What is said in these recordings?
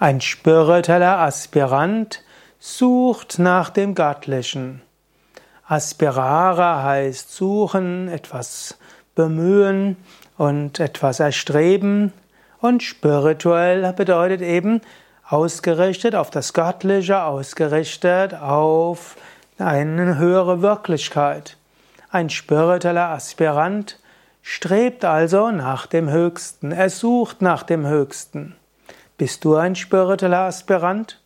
Ein spiritueller Aspirant sucht nach dem Göttlichen. Aspirare heißt suchen, etwas bemühen und etwas erstreben. Und spirituell bedeutet eben ausgerichtet auf das Göttliche, ausgerichtet auf eine höhere Wirklichkeit. Ein spiritueller Aspirant strebt also nach dem Höchsten, er sucht nach dem Höchsten. Bist du ein spiritueller Aspirant?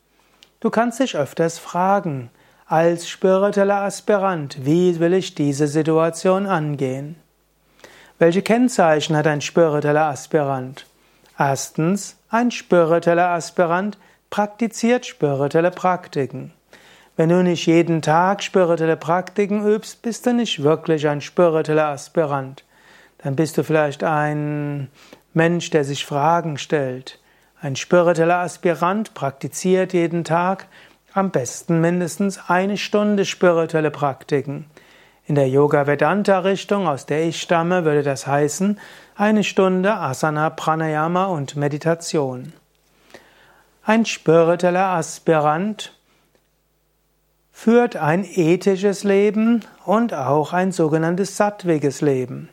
Du kannst dich öfters fragen, als spiritueller Aspirant, wie will ich diese Situation angehen? Welche Kennzeichen hat ein spiritueller Aspirant? Erstens, ein spiritueller Aspirant praktiziert spirituelle Praktiken. Wenn du nicht jeden Tag spirituelle Praktiken übst, bist du nicht wirklich ein spiritueller Aspirant. Dann bist du vielleicht ein Mensch, der sich Fragen stellt. Ein spiritueller Aspirant praktiziert jeden Tag am besten mindestens eine Stunde spirituelle Praktiken. In der Yoga-Vedanta-Richtung, aus der ich stamme, würde das heißen eine Stunde Asana, Pranayama und Meditation. Ein spiritueller Aspirant führt ein ethisches Leben und auch ein sogenanntes sattwiges Leben.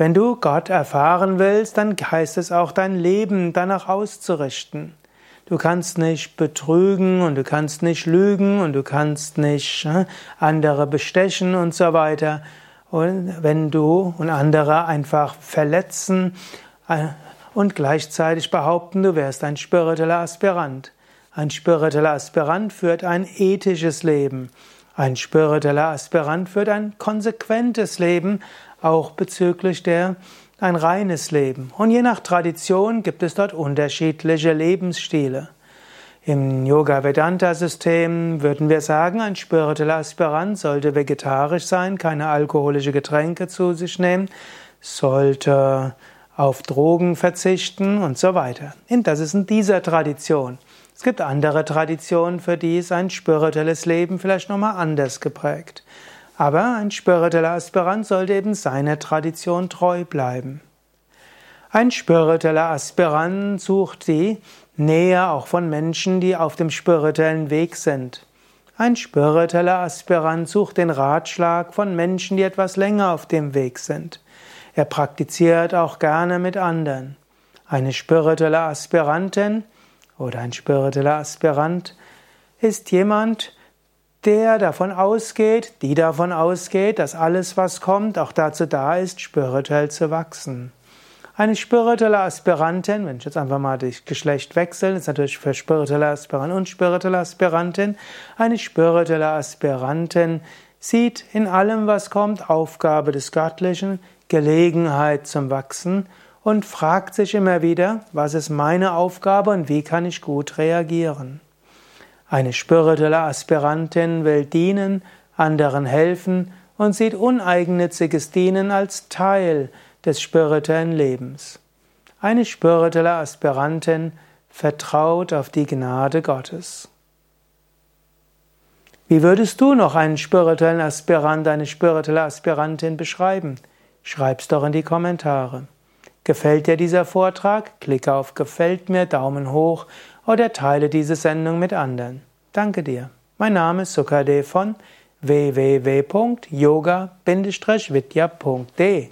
Wenn du Gott erfahren willst, dann heißt es auch dein Leben danach auszurichten. Du kannst nicht betrügen und du kannst nicht lügen und du kannst nicht äh, andere bestechen und so weiter. Und wenn du und andere einfach verletzen äh, und gleichzeitig behaupten, du wärst ein spiritueller Aspirant. Ein spiritueller Aspirant führt ein ethisches Leben. Ein spiritueller Aspirant führt ein konsequentes Leben, auch bezüglich der ein reines Leben. Und je nach Tradition gibt es dort unterschiedliche Lebensstile. Im Yoga-Vedanta-System würden wir sagen, ein spiritueller Aspirant sollte vegetarisch sein, keine alkoholische Getränke zu sich nehmen, sollte auf Drogen verzichten und so weiter. Und das ist in dieser Tradition. Es gibt andere Traditionen, für die ist ein spirituelles Leben vielleicht nochmal anders geprägt. Aber ein spiritueller Aspirant sollte eben seiner Tradition treu bleiben. Ein spiritueller Aspirant sucht die Nähe auch von Menschen, die auf dem spirituellen Weg sind. Ein spiritueller Aspirant sucht den Ratschlag von Menschen, die etwas länger auf dem Weg sind. Er praktiziert auch gerne mit anderen. Eine spirituelle Aspirantin oder ein spiritueller Aspirant ist jemand, der davon ausgeht, die davon ausgeht, dass alles, was kommt, auch dazu da ist, spirituell zu wachsen. Eine spirituelle Aspirantin, wenn ich jetzt einfach mal das Geschlecht wechsle, ist natürlich für spirituelle Aspirantin und spirituelle Aspirantin, eine spirituelle Aspirantin sieht in allem, was kommt, Aufgabe des Göttlichen, Gelegenheit zum Wachsen und fragt sich immer wieder, was ist meine Aufgabe und wie kann ich gut reagieren. Eine spirituelle Aspirantin will dienen, anderen helfen und sieht uneigennütziges Dienen als Teil des spirituellen Lebens. Eine spirituelle Aspirantin vertraut auf die Gnade Gottes. Wie würdest du noch einen spirituellen Aspirant, eine spirituelle Aspirantin beschreiben? Schreib's doch in die Kommentare. Gefällt dir dieser Vortrag? Klicke auf Gefällt mir, Daumen hoch oder teile diese Sendung mit anderen. Danke dir. Mein Name ist Sukade von www.yoga-vidya.de